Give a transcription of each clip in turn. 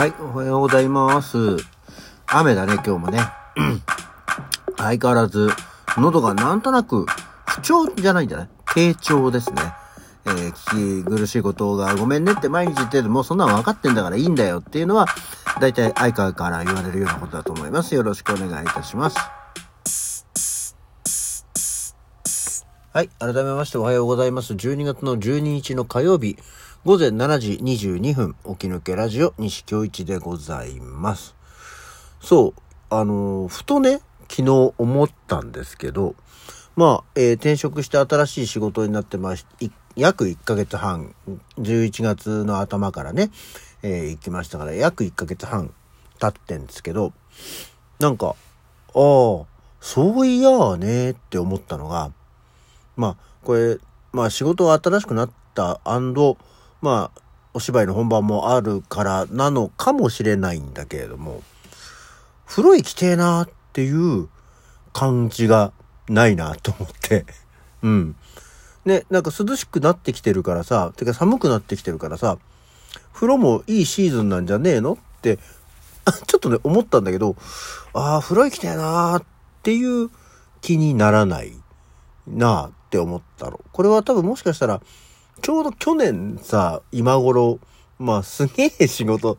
はい、おはようございます。雨だね、今日もね。相変わらず、喉がなんとなく、不調じゃないんじゃない？低調ですね。えー聞き苦しいことがごめんねって毎日言ってるもうそんなの分かってんだからいいんだよっていうのは、だいたい相川から言われるようなことだと思います。よろしくお願いいたします。はい。改めましておはようございます。12月の12日の火曜日、午前7時22分、起き抜けラジオ、西京一でございます。そう、あのふとね、昨日思ったんですけど、まあ、えー転職して新しい仕事になってまし、い約1ヶ月半、11月の頭からね、えー行きましたから、約1ヶ月半経ってんですけど、なんか、ああ、そういやーねって思ったのが、まあ、これ、まあ仕事が新しくなったまあ、お芝居の本番もあるからなのかもしれないんだけれども、風呂行きてえなっていう感じがないなと思って。うん。ね、なんか涼しくなってきてるからさ、てか寒くなってきてるからさ、風呂もいいシーズンなんじゃねえのって、ちょっとね、思ったんだけど、ああ、風呂行きてえなーっていう気にならないなあって思ったの。これは多分もしかしたら、ちょうど去年さ、今頃、まあすげえ仕事、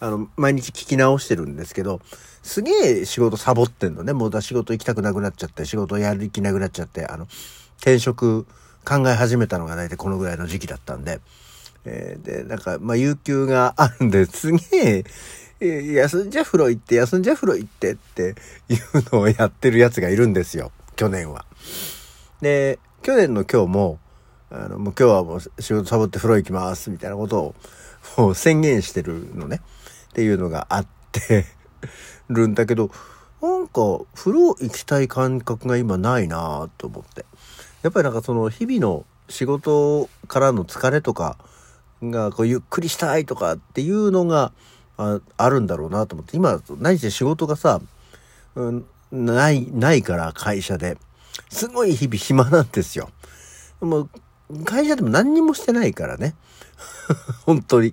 あの、毎日聞き直してるんですけど、すげえ仕事サボってんのね。もうだ仕事行きたくなくなっちゃって、仕事やる気なくなっちゃって、あの、転職考え始めたのが大体このぐらいの時期だったんで、えーで、なんか、まあ、有給があるんで、すげえ、え休んじゃ風呂行って、休んじゃ風呂行ってっていうのをやってるやつがいるんですよ。去年は。で、去年の今日も、あの、もう今日はもう仕事サボって風呂行きます、みたいなことを、もう宣言してるのね。っていうのがあってるんだけど、なんか、風呂行きたい感覚が今ないなと思って。やっぱりなんかその日々の仕事からの疲れとかがこうゆっくりしたいとかっていうのがああるんだろうなと思って。今、何せ仕事がさ、うん、ない、ないから会社で。すごい日々暇なんですよ。もう、会社でも何にもしてないからね。本当に。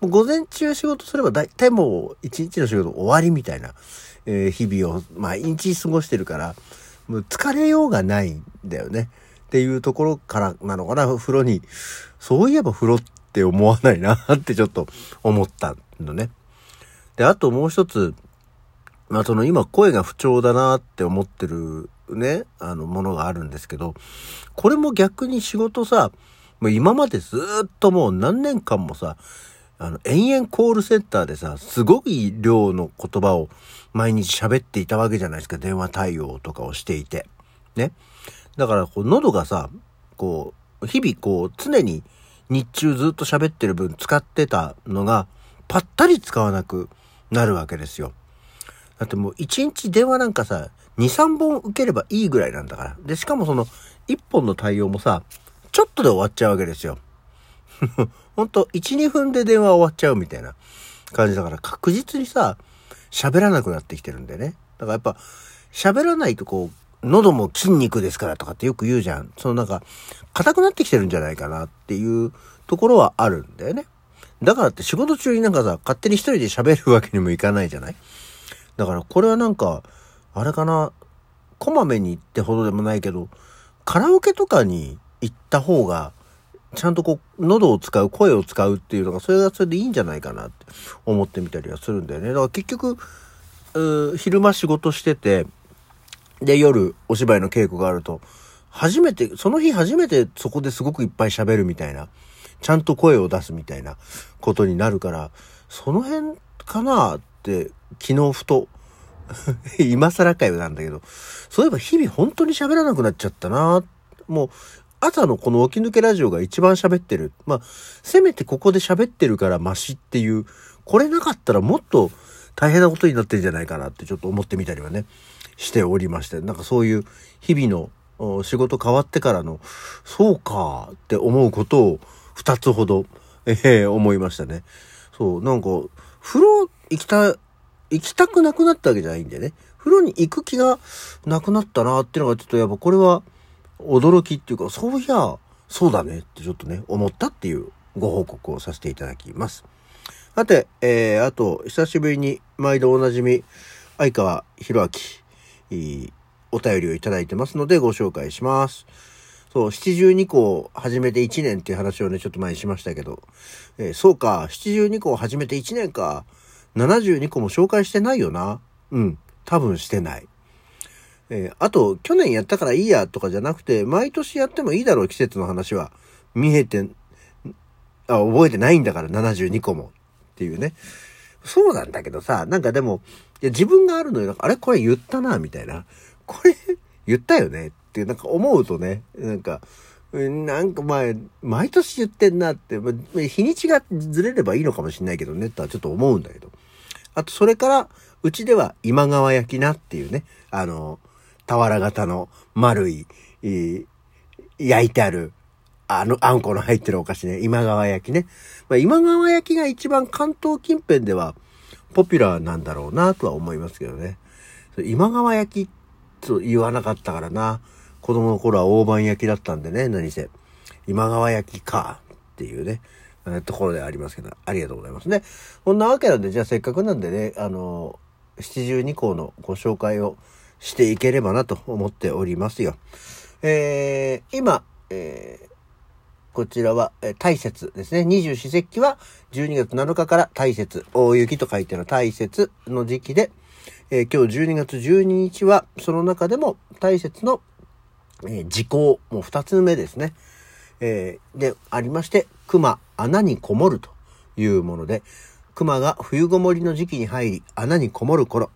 もう午前中仕事すれば大体もう一日の仕事終わりみたいな、えー日々を毎日過ごしてるから、もう疲れようがないんだよね。っていうところからなのかな、風呂に。そういえば風呂って思わないなってちょっと思ったのね。で、あともう一つ、まあその今声が不調だなって思ってるね、あのものがあるんですけど、これも逆に仕事さ、もう今までずっともう何年間もさ、あの、延々コールセンターでさ、すごい量の言葉を毎日喋っていたわけじゃないですか。電話対応とかをしていて。ね。だから、こう、喉がさ、こう、日々こう、常に日中ずっと喋ってる分使ってたのが、ぱったり使わなくなるわけですよ。だってもう一日電話なんかさ、2、3本受ければいいぐらいなんだから。で、しかもその、1本の対応もさ、ちょっとで終わっちゃうわけですよ。ほんと、1、2分で電話終わっちゃうみたいな感じだから、確実にさ、喋らなくなってきてるんでね。だからやっぱ、喋らないとこう、喉も筋肉ですからとかってよく言うじゃん。そのなんか、硬くなってきてるんじゃないかなっていうところはあるんだよね。だからって仕事中になんかさ、勝手に一人で喋るわけにもいかないじゃないだからこれはなんか、あれかな、こまめに行ってほどでもないけど、カラオケとかに行った方が、ちゃんとこう、喉を使う、声を使うっていうのが、それがそれでいいんじゃないかなって思ってみたりはするんだよね。だから結局、昼間仕事してて、で、夜お芝居の稽古があると、初めて、その日初めてそこですごくいっぱい喋るみたいな、ちゃんと声を出すみたいなことになるから、その辺かなって、昨日ふと、今更かよなんだけど、そういえば日々本当に喋らなくなっちゃったなもう、朝のこの起き抜けラジオが一番喋ってる。まあ、せめてここで喋ってるからマシっていう、これなかったらもっと大変なことになってるんじゃないかなってちょっと思ってみたりはね、しておりまして、なんかそういう日々の仕事変わってからの、そうかって思うことを二つほど、えー思いましたね。そう、なんか、風呂行きた、行きたくなくなったわけじゃないんでね。風呂に行く気がなくなったなっていうのがちょっとやっぱこれは驚きっていうか、そういや、そうだねってちょっとね、思ったっていうご報告をさせていただきます。さて、えー、あと、久しぶりに毎度おなじみ、相川博明、お便りをいただいてますのでご紹介します。そう、七十二校始めて1年っていう話をね、ちょっと前にしましたけど、えー、そうか、七十二校始めて1年か、72個も紹介してないよな。うん、多分してない。えー、あと、去年やったからいいやとかじゃなくて、毎年やってもいいだろう、季節の話は。見えて、あ、覚えてないんだから、72個も。っていうね。そうなんだけどさ、なんかでも、いや自分があるのよ。あれこれ言ったな、みたいな。これ、言ったよねって、なんか思うとね、なんか、なんか前、毎年言ってんなって、日にちがずれればいいのかもしれないけどね、とはちょっと思うんだけど。あと、それから、うちでは今川焼きなっていうね、あの、俵型の丸い、焼いてある、あの、あんこの入ってるお菓子ね、今川焼きね。まあ、今川焼きが一番関東近辺ではポピュラーなんだろうなとは思いますけどね。今川焼きと言わなかったからな。子供の頃は大判焼きだったんでね、何せ。今川焼きかっていうね、ところでありますけど、ありがとうございますね。こんなわけなんで、じゃあせっかくなんでね、あの、七十二項のご紹介をしていければなと思っておりますよ。えー、今、えー、こちらは、え大雪ですね。二十四節気は12月7日から大雪、大雪と書いての大雪の時期で、えー、今日12月12日は、その中でも大雪の、えー、時効、もう二つ目ですね。えー、で、ありまして、熊、穴にこもるというもので、熊が冬ごもりの時期に入り、穴にこもる頃、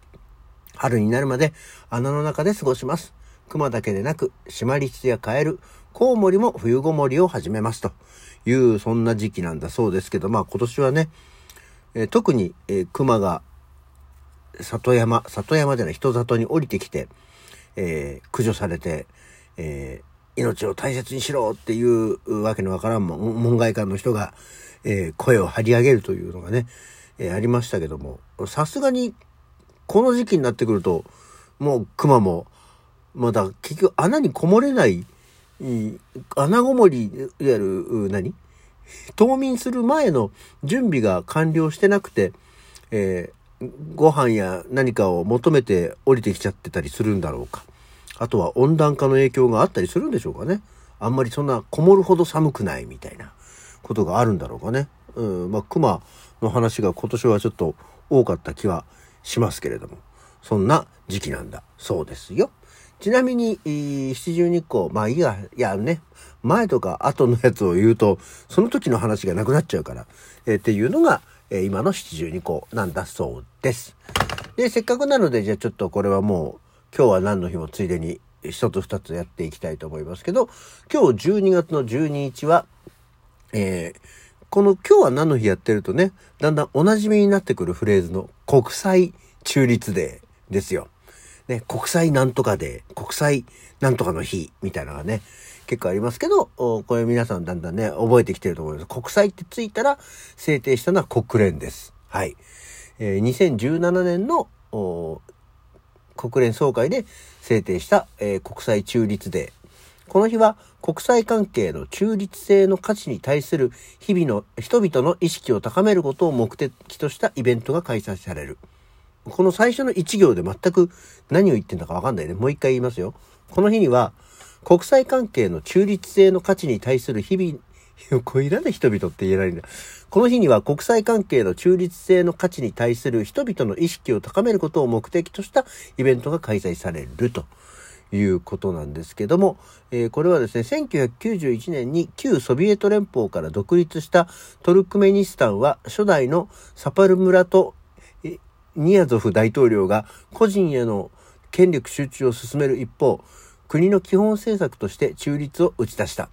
春になるまで穴の中で過ごします。熊だけでなく、シマリスやカエル、コウモリも冬ごもりを始めますという、そんな時期なんだそうですけど、まあ今年はね、えー、特に、えー、熊が里山、里山じゃない人里に降りてきて、えー、駆除されて、え、命を大切にしろっていうわけのわからん門外漢の人が、えー、声を張り上げるというのがね、えー、ありましたけども、さすがに、この時期になってくると、もう熊も、まだ結局穴にこもれない、穴ごもり、いわゆる、何？冬眠する前の準備が完了してなくて、えー、ご飯や何かを求めて降りてきちゃってたりするんだろうか。あとは温暖化の影響があったりするんでしょうかね。あんまりそんなこもるほど寒くないみたいな。ことがあるんだろうかね。うん、まあ、熊の話が今年はちょっと多かった気はしますけれども、そんな時期なんだそうですよ。ちなみに、七十二個、まあいいや、いやね、前とか後のやつを言うと、その時の話がなくなっちゃうから、えー、っていうのが、えー、今の七十二個なんだそうです。で、せっかくなので、じゃあちょっとこれはもう、今日は何の日もついでに一つ二つやっていきたいと思いますけど、今日12月の12日は、えー、この今日は何の日やってるとね、だんだんお馴染みになってくるフレーズの国際中立デーですよ。ね、国際なんとかデー、国際なんとかの日みたいなのがね、結構ありますけど、これ皆さんだんだんね、覚えてきてると思います。国際ってついたら制定したのは国連です。はい。えー、2017年の国連総会で制定した、えー、国際中立デー。この日は国際関係の中立性の価値に対する日々の人々の意識を高めることを目的としたイベントが開催される。この最初の一行で全く何を言ってんだかわかんないね。もう一回言いますよ。この日には国際関係の中立性の価値に対する日々、これいらない人々って言えないんだ。この日には国際関係の中立性の価値に対する人々の意識を高めることを目的としたイベントが開催されると。いうことなんですけども、えー、これはですね、1991年に旧ソビエト連邦から独立したトルクメニスタンは初代のサパルムラト・ニヤゾフ大統領が個人への権力集中を進める一方、国の基本政策として中立を打ち出した。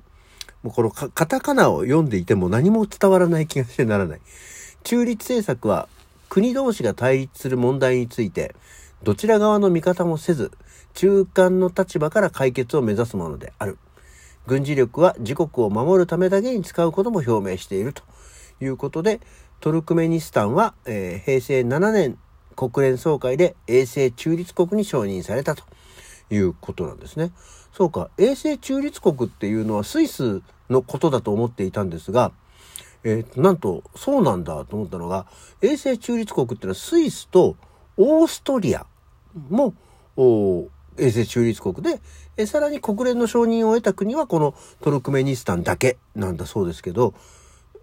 もうこのカタカナを読んでいても何も伝わらない気がしてならない。中立政策は国同士が対立する問題について、どちら側の味方もせず、中間の立場から解決を目指すものである。軍事力は自国を守るためだけに使うことも表明しているということで、トルクメニスタンは、えー、平成7年国連総会で衛星中立国に承認されたということなんですね。そうか、衛星中立国っていうのはスイスのことだと思っていたんですが、えー、なんと、そうなんだと思ったのが、永世中立国っていうのはスイスとオーストリアも、永世中立国で、えさらに国連の承認を得た国はこのトルクメニスタンだけなんだそうですけど、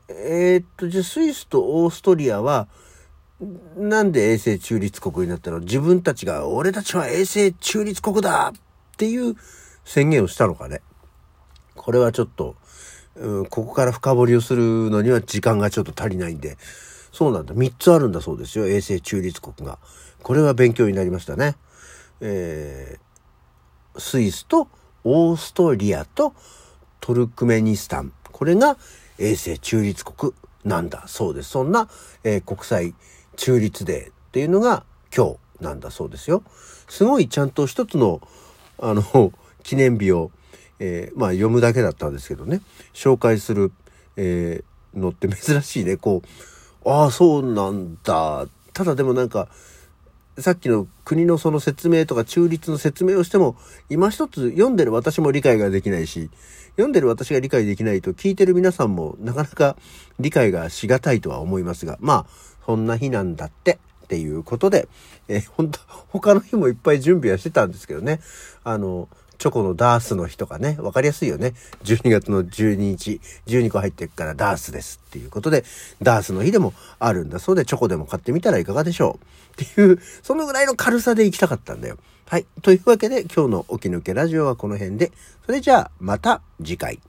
えー、っと、じゃあスイスとオーストリアは、なんで永世中立国になったの自分たちが、俺たちは永世中立国だっていう宣言をしたのかね。これはちょっと、うん、ここから深掘りをするのには時間がちょっと足りないんで、そうなんだ。3つあるんだそうですよ。衛星中立国が。これは勉強になりましたね。えー、スイスとオーストリアとトルクメニスタン。これが衛星中立国なんだそうです。そんな、えー、国際中立デーっていうのが今日なんだそうですよ。すごいちゃんと一つの、あの、記念日をえー、まあ読むだけだったんですけどね、紹介する、えー、のって珍しいね。こう、ああ、そうなんだ。ただでもなんか、さっきの国のその説明とか中立の説明をしても、今一つ読んでる私も理解ができないし、読んでる私が理解できないと聞いてる皆さんもなかなか理解がしがたいとは思いますが、まあ、そんな日なんだってっていうことで、えー、本当他の日もいっぱい準備はしてたんですけどね、あの、チョコのダースの日とかね、わかりやすいよね。12月の12日、12個入ってるからダースですっていうことで、ダースの日でもあるんだそうで、チョコでも買ってみたらいかがでしょうっていう、そのぐらいの軽さで行きたかったんだよ。はい。というわけで、今日の起き抜けラジオはこの辺で、それじゃあ、また次回。